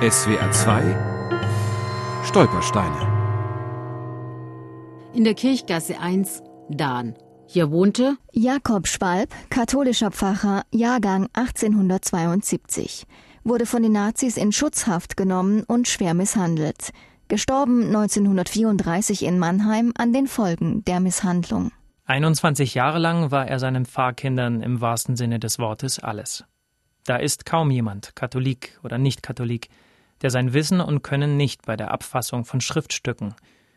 SWR 2 Stolpersteine. In der Kirchgasse 1 Dahn. Hier wohnte Jakob Schwalb, katholischer Pfarrer, Jahrgang 1872, wurde von den Nazis in Schutzhaft genommen und schwer misshandelt. Gestorben 1934 in Mannheim an den Folgen der Misshandlung. 21 Jahre lang war er seinen Pfarrkindern im wahrsten Sinne des Wortes alles. Da ist kaum jemand, Katholik oder Nicht-Katholik, der sein Wissen und Können nicht bei der Abfassung von Schriftstücken,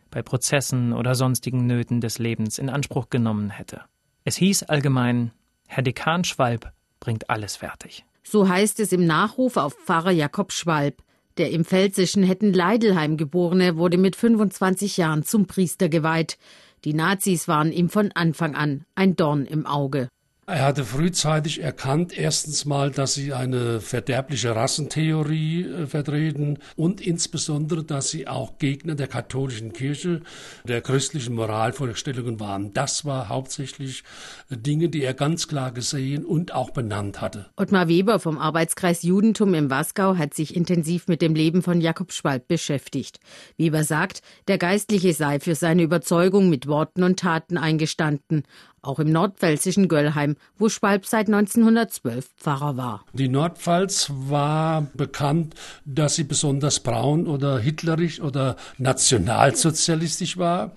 bei Prozessen oder sonstigen Nöten des Lebens in Anspruch genommen hätte. Es hieß allgemein, Herr Dekan Schwalb bringt alles fertig. So heißt es im Nachruf auf Pfarrer Jakob Schwalb. Der im pfälzischen Hetten-Leidelheim geborene wurde mit 25 Jahren zum Priester geweiht. Die Nazis waren ihm von Anfang an ein Dorn im Auge. Er hatte frühzeitig erkannt, erstens mal, dass sie eine verderbliche Rassentheorie äh, vertreten und insbesondere, dass sie auch Gegner der katholischen Kirche, der christlichen Moralvorstellungen waren. Das war hauptsächlich äh, Dinge, die er ganz klar gesehen und auch benannt hatte. Ottmar Weber vom Arbeitskreis Judentum im Wasgau hat sich intensiv mit dem Leben von Jakob Schwalb beschäftigt. Weber sagt, der Geistliche sei für seine Überzeugung mit Worten und Taten eingestanden auch im nordpfälzischen Göllheim, wo Schwalb seit 1912 Pfarrer war. Die Nordpfalz war bekannt, dass sie besonders braun oder hitlerisch oder nationalsozialistisch war.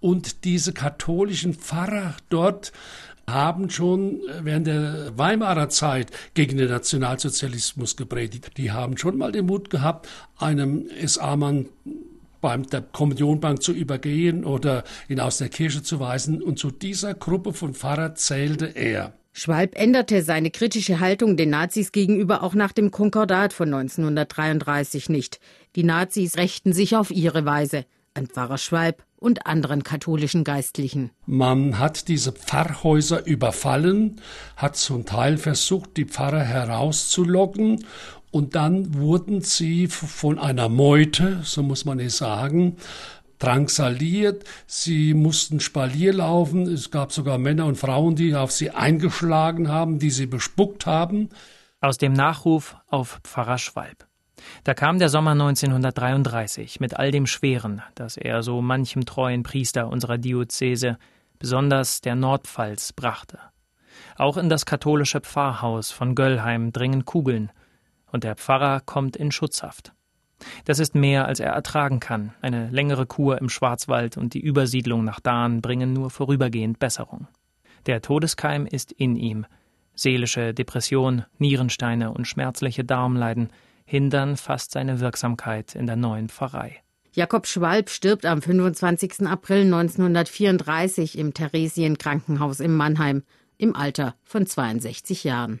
Und diese katholischen Pfarrer dort haben schon während der Weimarer Zeit gegen den Nationalsozialismus gepredigt. Die haben schon mal den Mut gehabt, einem SA-Mann beim der Kommunionbank zu übergehen oder ihn aus der Kirche zu weisen. Und zu dieser Gruppe von Pfarrer zählte er. Schwalb änderte seine kritische Haltung den Nazis gegenüber auch nach dem Konkordat von 1933 nicht. Die Nazis rächten sich auf ihre Weise an Pfarrer Schwalb und anderen katholischen Geistlichen. Man hat diese Pfarrhäuser überfallen, hat zum Teil versucht, die Pfarrer herauszulocken und dann wurden sie von einer Meute, so muss man es sagen, drangsaliert. Sie mussten Spalier laufen. Es gab sogar Männer und Frauen, die auf sie eingeschlagen haben, die sie bespuckt haben. Aus dem Nachruf auf Pfarrer Schwalb. Da kam der Sommer 1933 mit all dem Schweren, das er so manchem treuen Priester unserer Diözese, besonders der Nordpfalz, brachte. Auch in das katholische Pfarrhaus von Göllheim dringen Kugeln, und der Pfarrer kommt in Schutzhaft. Das ist mehr, als er ertragen kann. Eine längere Kur im Schwarzwald und die Übersiedlung nach Dahn bringen nur vorübergehend Besserung. Der Todeskeim ist in ihm. Seelische Depression, Nierensteine und schmerzliche Darmleiden hindern fast seine Wirksamkeit in der neuen Pfarrei. Jakob Schwalb stirbt am 25. April 1934 im Theresienkrankenhaus in Mannheim im Alter von 62 Jahren.